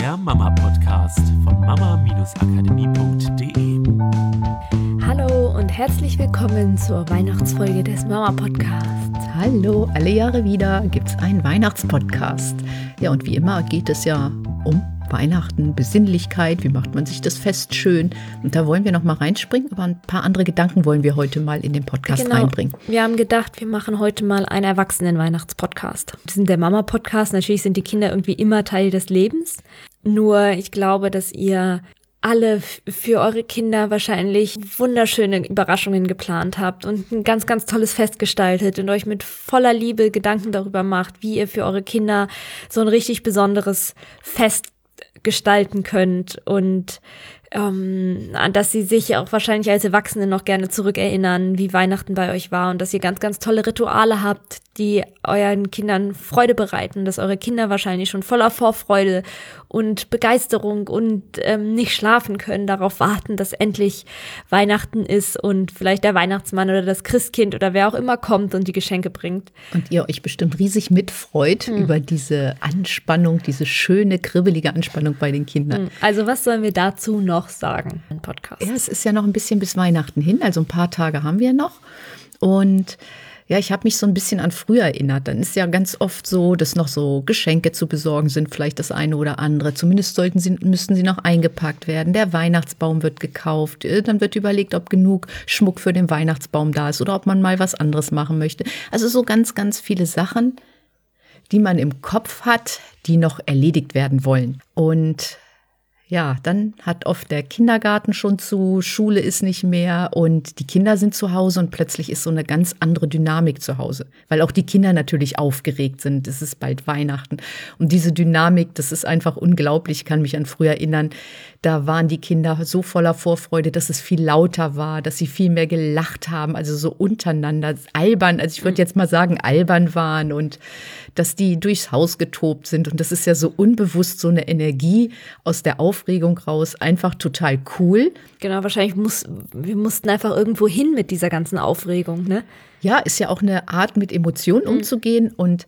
der Mama-Podcast von mama-akademie.de. Hallo und herzlich willkommen zur Weihnachtsfolge des Mama-Podcasts. Hallo, alle Jahre wieder gibt es einen Weihnachtspodcast. Ja, und wie immer geht es ja um Weihnachten, Besinnlichkeit, wie macht man sich das Fest schön. Und da wollen wir noch mal reinspringen, aber ein paar andere Gedanken wollen wir heute mal in den Podcast genau. reinbringen. Wir haben gedacht, wir machen heute mal einen Erwachsenen-Weihnachtspodcast. Wir sind der Mama-Podcast. Natürlich sind die Kinder irgendwie immer Teil des Lebens. Nur ich glaube, dass ihr alle für eure Kinder wahrscheinlich wunderschöne Überraschungen geplant habt und ein ganz, ganz tolles Fest gestaltet und euch mit voller Liebe Gedanken darüber macht, wie ihr für eure Kinder so ein richtig besonderes Fest gestalten könnt und ähm, dass sie sich auch wahrscheinlich als Erwachsene noch gerne zurückerinnern, wie Weihnachten bei euch war und dass ihr ganz, ganz tolle Rituale habt, die euren Kindern Freude bereiten, dass eure Kinder wahrscheinlich schon voller Vorfreude und Begeisterung und ähm, nicht schlafen können, darauf warten, dass endlich Weihnachten ist und vielleicht der Weihnachtsmann oder das Christkind oder wer auch immer kommt und die Geschenke bringt. Und ihr euch bestimmt riesig mitfreut hm. über diese Anspannung, diese schöne, kribbelige Anspannung bei den Kindern. Hm. Also was sollen wir dazu noch sagen im Podcast? Ja, es ist ja noch ein bisschen bis Weihnachten hin, also ein paar Tage haben wir noch. Und ja, ich habe mich so ein bisschen an früher erinnert. Dann ist ja ganz oft so, dass noch so Geschenke zu besorgen sind, vielleicht das eine oder andere. Zumindest sollten sie, müssten sie noch eingepackt werden. Der Weihnachtsbaum wird gekauft. Äh, dann wird überlegt, ob genug Schmuck für den Weihnachtsbaum da ist oder ob man mal was anderes machen möchte. Also so ganz, ganz viele Sachen, die man im Kopf hat, die noch erledigt werden wollen. Und ja, dann hat oft der Kindergarten schon zu, Schule ist nicht mehr und die Kinder sind zu Hause und plötzlich ist so eine ganz andere Dynamik zu Hause, weil auch die Kinder natürlich aufgeregt sind. Es ist bald Weihnachten und diese Dynamik, das ist einfach unglaublich. Ich kann mich an früher erinnern, da waren die Kinder so voller Vorfreude, dass es viel lauter war, dass sie viel mehr gelacht haben, also so untereinander albern, also ich würde jetzt mal sagen albern waren und dass die durchs Haus getobt sind und das ist ja so unbewusst so eine Energie aus der Aufregung Aufregung raus einfach total cool. Genau, wahrscheinlich muss, wir mussten einfach irgendwo hin mit dieser ganzen Aufregung, ne? Ja, ist ja auch eine Art, mit Emotionen mhm. umzugehen und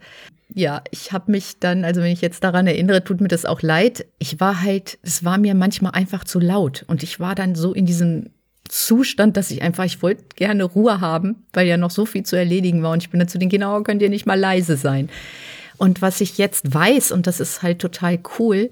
ja, ich habe mich dann, also wenn ich jetzt daran erinnere, tut mir das auch leid. Ich war halt, es war mir manchmal einfach zu laut und ich war dann so in diesem Zustand, dass ich einfach, ich wollte gerne Ruhe haben, weil ja noch so viel zu erledigen war und ich bin dann zu den Kindern, oh, könnt ihr nicht mal leise sein. Und was ich jetzt weiß, und das ist halt total cool,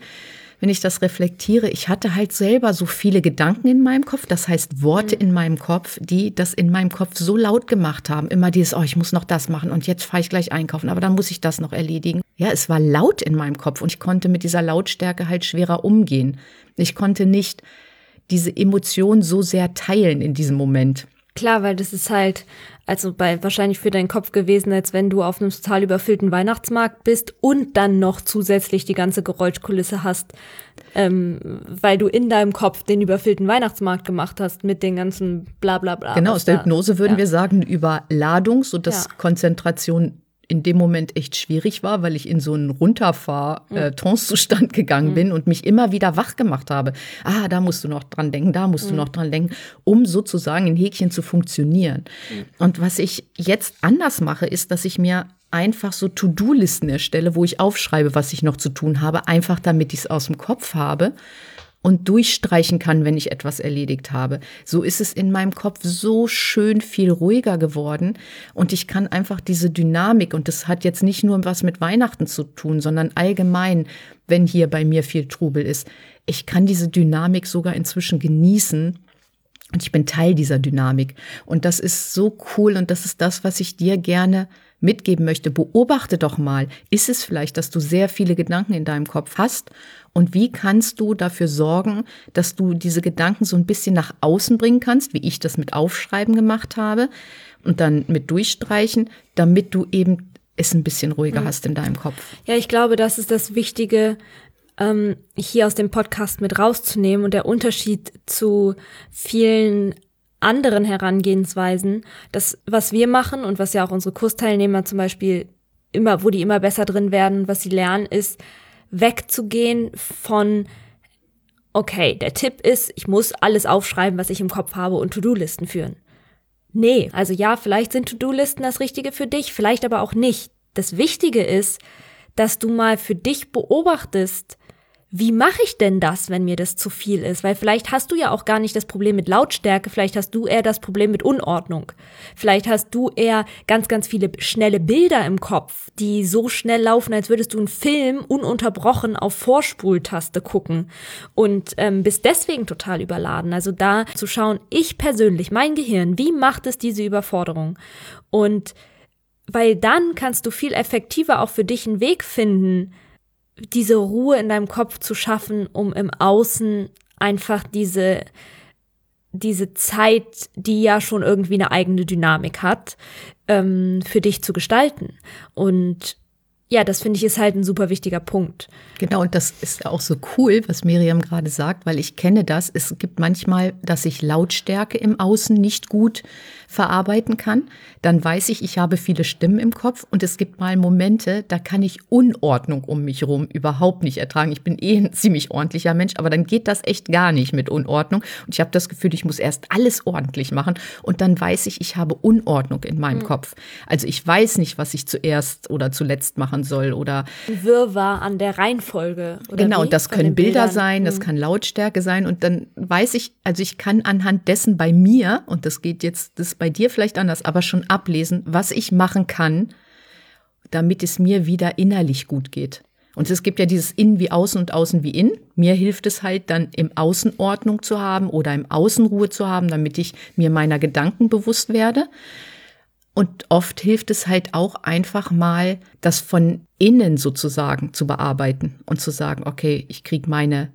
wenn ich das reflektiere, ich hatte halt selber so viele Gedanken in meinem Kopf, das heißt Worte mhm. in meinem Kopf, die das in meinem Kopf so laut gemacht haben. Immer dieses, oh, ich muss noch das machen und jetzt fahre ich gleich einkaufen, aber dann muss ich das noch erledigen. Ja, es war laut in meinem Kopf und ich konnte mit dieser Lautstärke halt schwerer umgehen. Ich konnte nicht diese Emotion so sehr teilen in diesem Moment. Klar, weil das ist halt, also bei wahrscheinlich für deinen Kopf gewesen, als wenn du auf einem total überfüllten Weihnachtsmarkt bist und dann noch zusätzlich die ganze Geräuschkulisse hast, ähm, weil du in deinem Kopf den überfüllten Weihnachtsmarkt gemacht hast mit den ganzen bla bla bla. Genau, aus der Hypnose würden ja. wir sagen, Überladung, sodass ja. Konzentration in dem Moment echt schwierig war, weil ich in so einen Runterfahr-Trance-Zustand äh, gegangen mhm. bin und mich immer wieder wach gemacht habe. Ah, da musst du noch dran denken, da musst mhm. du noch dran denken, um sozusagen in Häkchen zu funktionieren. Mhm. Und was ich jetzt anders mache, ist, dass ich mir einfach so To-Do-Listen erstelle, wo ich aufschreibe, was ich noch zu tun habe, einfach damit ich es aus dem Kopf habe und durchstreichen kann, wenn ich etwas erledigt habe. So ist es in meinem Kopf so schön viel ruhiger geworden und ich kann einfach diese Dynamik und das hat jetzt nicht nur was mit Weihnachten zu tun, sondern allgemein, wenn hier bei mir viel Trubel ist. Ich kann diese Dynamik sogar inzwischen genießen und ich bin Teil dieser Dynamik und das ist so cool und das ist das, was ich dir gerne mitgeben möchte, beobachte doch mal, ist es vielleicht, dass du sehr viele Gedanken in deinem Kopf hast und wie kannst du dafür sorgen, dass du diese Gedanken so ein bisschen nach außen bringen kannst, wie ich das mit Aufschreiben gemacht habe und dann mit durchstreichen, damit du eben es ein bisschen ruhiger mhm. hast in deinem Kopf. Ja, ich glaube, das ist das Wichtige, ähm, hier aus dem Podcast mit rauszunehmen und der Unterschied zu vielen anderen Herangehensweisen, das, was wir machen und was ja auch unsere Kursteilnehmer zum Beispiel immer, wo die immer besser drin werden, was sie lernen, ist wegzugehen von okay, der Tipp ist, ich muss alles aufschreiben, was ich im Kopf habe und To-Do-Listen führen. Nee, also ja, vielleicht sind To-Do-Listen das Richtige für dich, vielleicht aber auch nicht. Das Wichtige ist, dass du mal für dich beobachtest, wie mache ich denn das, wenn mir das zu viel ist? Weil vielleicht hast du ja auch gar nicht das Problem mit Lautstärke, vielleicht hast du eher das Problem mit Unordnung. Vielleicht hast du eher ganz, ganz viele schnelle Bilder im Kopf, die so schnell laufen, als würdest du einen Film ununterbrochen auf Vorspultaste gucken und ähm, bist deswegen total überladen. Also da zu schauen, ich persönlich, mein Gehirn, wie macht es diese Überforderung? Und weil dann kannst du viel effektiver auch für dich einen Weg finden, diese Ruhe in deinem Kopf zu schaffen, um im Außen einfach diese, diese Zeit, die ja schon irgendwie eine eigene Dynamik hat, ähm, für dich zu gestalten. Und ja, das finde ich ist halt ein super wichtiger Punkt. Genau, und das ist auch so cool, was Miriam gerade sagt, weil ich kenne das. Es gibt manchmal, dass ich Lautstärke im Außen nicht gut verarbeiten kann. Dann weiß ich, ich habe viele Stimmen im Kopf und es gibt mal Momente, da kann ich Unordnung um mich herum überhaupt nicht ertragen. Ich bin eh ein ziemlich ordentlicher Mensch, aber dann geht das echt gar nicht mit Unordnung. Und ich habe das Gefühl, ich muss erst alles ordentlich machen und dann weiß ich, ich habe Unordnung in meinem mhm. Kopf. Also ich weiß nicht, was ich zuerst oder zuletzt machen machen soll oder Wirrwarr an der Reihenfolge. genau, und das können Bilder Bildern. sein, das mhm. kann Lautstärke sein und dann weiß ich, also ich kann anhand dessen bei mir und das geht jetzt, das bei dir vielleicht anders, aber schon ablesen, was ich machen kann, damit es mir wieder innerlich gut geht. Und es gibt ja dieses Innen wie Außen und Außen wie Innen. Mir hilft es halt dann im Außen Ordnung zu haben oder im Außen Ruhe zu haben, damit ich mir meiner Gedanken bewusst werde. Und oft hilft es halt auch einfach mal, das von innen sozusagen zu bearbeiten und zu sagen, okay, ich kriege meine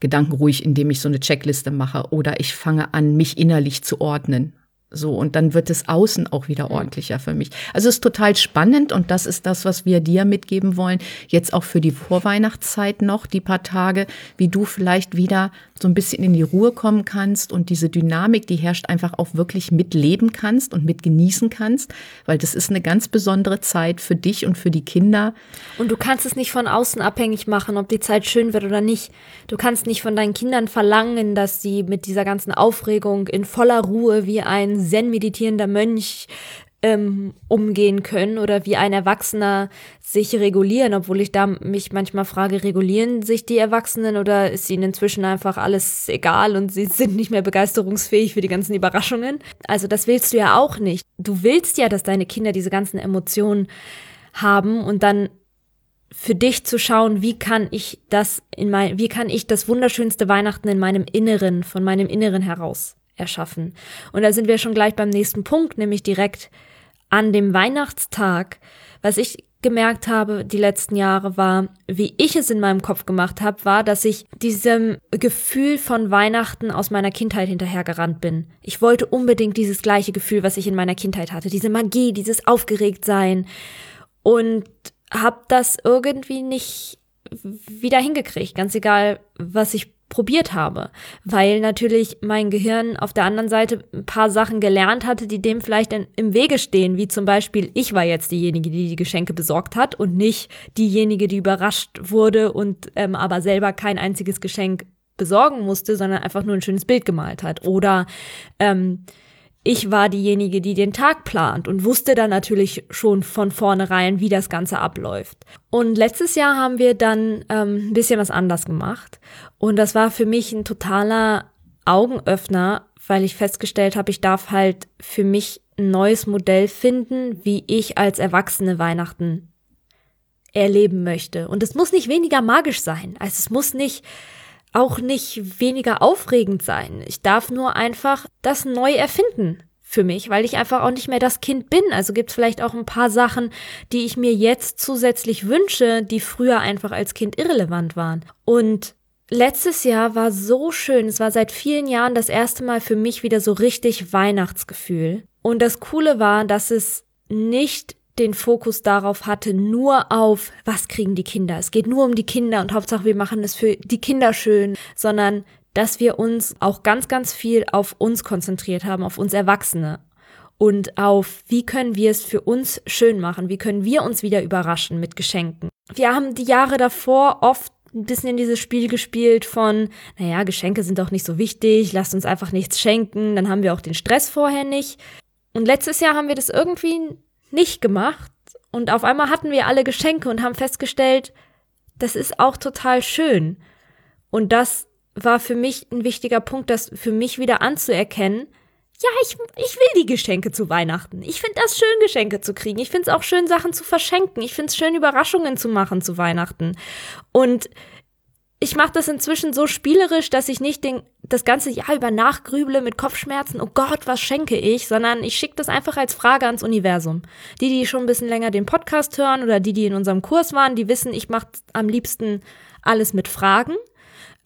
Gedanken ruhig, indem ich so eine Checkliste mache oder ich fange an, mich innerlich zu ordnen. So, und dann wird es außen auch wieder ordentlicher für mich. Also es ist total spannend und das ist das, was wir dir mitgeben wollen. Jetzt auch für die Vorweihnachtszeit noch, die paar Tage, wie du vielleicht wieder so ein bisschen in die Ruhe kommen kannst und diese Dynamik, die herrscht, einfach auch wirklich mitleben kannst und mit genießen kannst, weil das ist eine ganz besondere Zeit für dich und für die Kinder. Und du kannst es nicht von außen abhängig machen, ob die Zeit schön wird oder nicht. Du kannst nicht von deinen Kindern verlangen, dass sie mit dieser ganzen Aufregung in voller Ruhe wie ein zen-meditierender Mönch ähm, umgehen können oder wie ein Erwachsener sich regulieren, obwohl ich da mich manchmal frage, regulieren sich die Erwachsenen oder ist ihnen inzwischen einfach alles egal und sie sind nicht mehr begeisterungsfähig für die ganzen Überraschungen? Also das willst du ja auch nicht. Du willst ja, dass deine Kinder diese ganzen Emotionen haben und dann für dich zu schauen, wie kann ich das in mein, wie kann ich das wunderschönste Weihnachten in meinem Inneren, von meinem Inneren heraus erschaffen. Und da sind wir schon gleich beim nächsten Punkt, nämlich direkt an dem Weihnachtstag, was ich gemerkt habe die letzten Jahre war, wie ich es in meinem Kopf gemacht habe, war, dass ich diesem Gefühl von Weihnachten aus meiner Kindheit hinterhergerannt bin. Ich wollte unbedingt dieses gleiche Gefühl, was ich in meiner Kindheit hatte, diese Magie, dieses Aufgeregtsein und habe das irgendwie nicht wieder hingekriegt, ganz egal, was ich probiert habe, weil natürlich mein Gehirn auf der anderen Seite ein paar Sachen gelernt hatte, die dem vielleicht im Wege stehen, wie zum Beispiel, ich war jetzt diejenige, die die Geschenke besorgt hat und nicht diejenige, die überrascht wurde und ähm, aber selber kein einziges Geschenk besorgen musste, sondern einfach nur ein schönes Bild gemalt hat. Oder ähm, ich war diejenige, die den Tag plant und wusste dann natürlich schon von vornherein, wie das Ganze abläuft. Und letztes Jahr haben wir dann ähm, ein bisschen was anders gemacht. Und das war für mich ein totaler Augenöffner, weil ich festgestellt habe, ich darf halt für mich ein neues Modell finden, wie ich als Erwachsene Weihnachten erleben möchte. Und es muss nicht weniger magisch sein. Also es muss nicht auch nicht weniger aufregend sein. Ich darf nur einfach das neu erfinden für mich, weil ich einfach auch nicht mehr das Kind bin. Also gibt es vielleicht auch ein paar Sachen, die ich mir jetzt zusätzlich wünsche, die früher einfach als Kind irrelevant waren. Und letztes Jahr war so schön. Es war seit vielen Jahren das erste Mal für mich wieder so richtig Weihnachtsgefühl. Und das Coole war, dass es nicht den Fokus darauf hatte, nur auf, was kriegen die Kinder. Es geht nur um die Kinder und Hauptsache wir machen es für die Kinder schön, sondern dass wir uns auch ganz, ganz viel auf uns konzentriert haben, auf uns Erwachsene und auf, wie können wir es für uns schön machen, wie können wir uns wieder überraschen mit Geschenken. Wir haben die Jahre davor oft ein bisschen in dieses Spiel gespielt von, naja, Geschenke sind doch nicht so wichtig, lasst uns einfach nichts schenken, dann haben wir auch den Stress vorher nicht. Und letztes Jahr haben wir das irgendwie nicht gemacht und auf einmal hatten wir alle Geschenke und haben festgestellt, das ist auch total schön. Und das war für mich ein wichtiger Punkt, das für mich wieder anzuerkennen. Ja, ich, ich will die Geschenke zu Weihnachten. Ich finde das schön, Geschenke zu kriegen. Ich finde es auch schön, Sachen zu verschenken. Ich finde es schön, Überraschungen zu machen zu Weihnachten. Und ich mache das inzwischen so spielerisch, dass ich nicht den, das ganze Jahr über nachgrüble mit Kopfschmerzen, oh Gott, was schenke ich, sondern ich schicke das einfach als Frage ans Universum. Die, die schon ein bisschen länger den Podcast hören oder die, die in unserem Kurs waren, die wissen, ich mache am liebsten alles mit Fragen.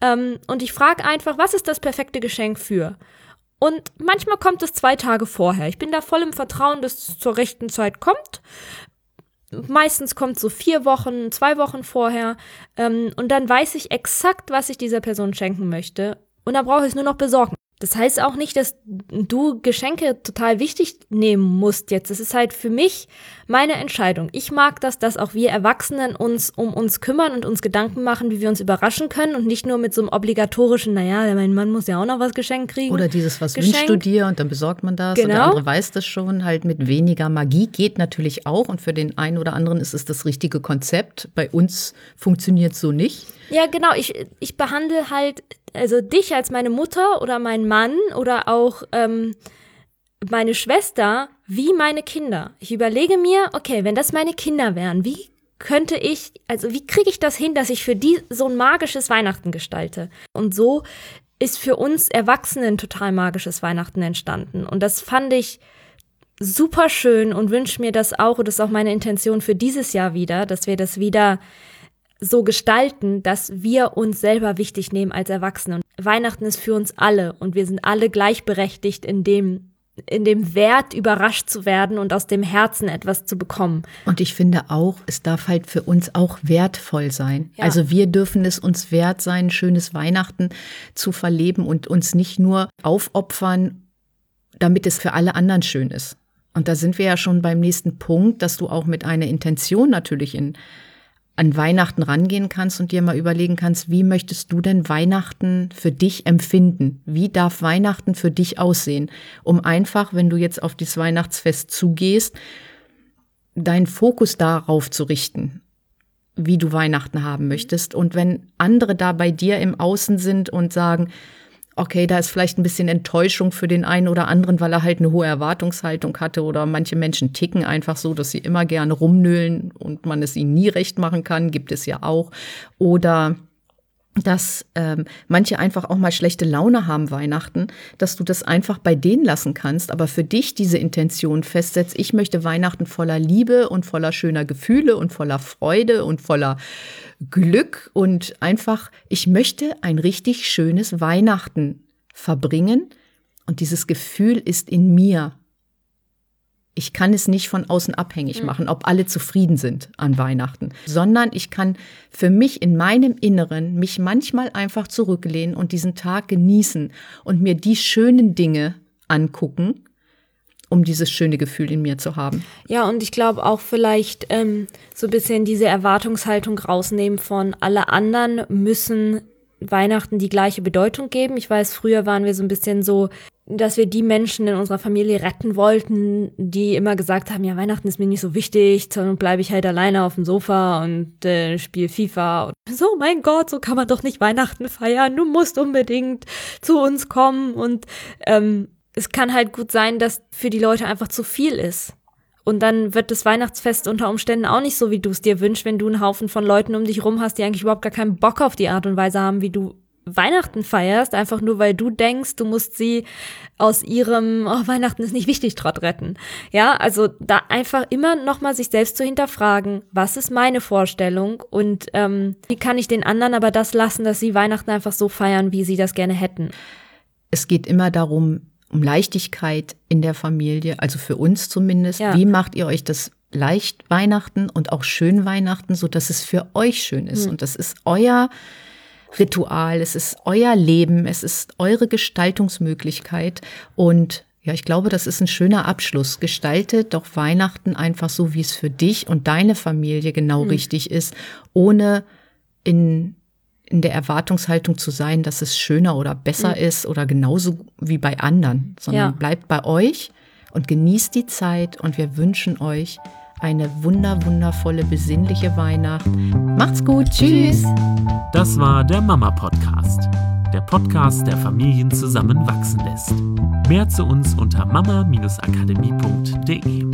Ähm, und ich frage einfach, was ist das perfekte Geschenk für? Und manchmal kommt es zwei Tage vorher. Ich bin da voll im Vertrauen, dass es zur rechten Zeit kommt. Meistens kommt so vier Wochen, zwei Wochen vorher. Ähm, und dann weiß ich exakt, was ich dieser Person schenken möchte. Und da brauche ich es nur noch besorgen. Das heißt auch nicht, dass du Geschenke total wichtig nehmen musst jetzt. Es ist halt für mich meine Entscheidung. Ich mag das, dass auch wir Erwachsenen uns um uns kümmern und uns Gedanken machen, wie wir uns überraschen können und nicht nur mit so einem obligatorischen, naja, mein Mann muss ja auch noch was geschenkt kriegen. Oder dieses, was Geschenk. wünschst du dir und dann besorgt man das genau. und der andere weiß das schon. Halt mit weniger Magie geht natürlich auch und für den einen oder anderen ist es das richtige Konzept. Bei uns funktioniert es so nicht. Ja, genau. Ich, ich behandle halt also dich als meine Mutter oder mein Mann oder auch ähm, meine Schwester wie meine Kinder. Ich überlege mir, okay, wenn das meine Kinder wären, wie könnte ich, also wie kriege ich das hin, dass ich für die so ein magisches Weihnachten gestalte? Und so ist für uns Erwachsenen total magisches Weihnachten entstanden. Und das fand ich super schön und wünsche mir das auch, und das ist auch meine Intention für dieses Jahr wieder, dass wir das wieder so gestalten, dass wir uns selber wichtig nehmen als Erwachsene. Und Weihnachten ist für uns alle und wir sind alle gleichberechtigt in dem, in dem Wert überrascht zu werden und aus dem Herzen etwas zu bekommen. Und ich finde auch, es darf halt für uns auch wertvoll sein. Ja. Also wir dürfen es uns wert sein, ein schönes Weihnachten zu verleben und uns nicht nur aufopfern, damit es für alle anderen schön ist. Und da sind wir ja schon beim nächsten Punkt, dass du auch mit einer Intention natürlich in an Weihnachten rangehen kannst und dir mal überlegen kannst, wie möchtest du denn Weihnachten für dich empfinden? Wie darf Weihnachten für dich aussehen? Um einfach, wenn du jetzt auf das Weihnachtsfest zugehst, deinen Fokus darauf zu richten, wie du Weihnachten haben möchtest. Und wenn andere da bei dir im Außen sind und sagen, okay, da ist vielleicht ein bisschen Enttäuschung für den einen oder anderen, weil er halt eine hohe Erwartungshaltung hatte oder manche Menschen ticken einfach so, dass sie immer gerne rumnöhlen und man es ihnen nie recht machen kann, gibt es ja auch. Oder dass ähm, manche einfach auch mal schlechte Laune haben Weihnachten, dass du das einfach bei denen lassen kannst, aber für dich diese Intention festsetzt, ich möchte Weihnachten voller Liebe und voller schöner Gefühle und voller Freude und voller Glück und einfach, ich möchte ein richtig schönes Weihnachten verbringen. Und dieses Gefühl ist in mir ich kann es nicht von außen abhängig mhm. machen, ob alle zufrieden sind an Weihnachten, sondern ich kann für mich in meinem Inneren mich manchmal einfach zurücklehnen und diesen Tag genießen und mir die schönen Dinge angucken, um dieses schöne Gefühl in mir zu haben. Ja, und ich glaube auch vielleicht ähm, so ein bisschen diese Erwartungshaltung rausnehmen von alle anderen müssen Weihnachten die gleiche Bedeutung geben. Ich weiß, früher waren wir so ein bisschen so, dass wir die Menschen in unserer Familie retten wollten, die immer gesagt haben, ja, Weihnachten ist mir nicht so wichtig, dann bleibe ich halt alleine auf dem Sofa und äh, spiele FIFA. Und so, mein Gott, so kann man doch nicht Weihnachten feiern. Du musst unbedingt zu uns kommen. Und ähm, es kann halt gut sein, dass für die Leute einfach zu viel ist. Und dann wird das Weihnachtsfest unter Umständen auch nicht so, wie du es dir wünschst, wenn du einen Haufen von Leuten um dich rum hast, die eigentlich überhaupt gar keinen Bock auf die Art und Weise haben, wie du Weihnachten feierst, einfach nur weil du denkst, du musst sie aus ihrem oh, Weihnachten ist nicht wichtig Trott retten. Ja, also da einfach immer nochmal sich selbst zu hinterfragen, was ist meine Vorstellung und ähm, wie kann ich den anderen aber das lassen, dass sie Weihnachten einfach so feiern, wie sie das gerne hätten. Es geht immer darum, um Leichtigkeit in der Familie, also für uns zumindest. Ja. Wie macht ihr euch das leicht Weihnachten und auch schön Weihnachten, so dass es für euch schön ist? Hm. Und das ist euer Ritual, es ist euer Leben, es ist eure Gestaltungsmöglichkeit und ja, ich glaube, das ist ein schöner Abschluss. Gestalte doch Weihnachten einfach so, wie es für dich und deine Familie genau mhm. richtig ist, ohne in, in der Erwartungshaltung zu sein, dass es schöner oder besser mhm. ist oder genauso wie bei anderen, sondern ja. bleibt bei euch und genießt die Zeit und wir wünschen euch eine wunder, wundervolle, besinnliche Weihnacht. Macht's gut. Tschüss. Das war der Mama Podcast. Der Podcast, der Familien zusammenwachsen lässt. Mehr zu uns unter mama-akademie.de.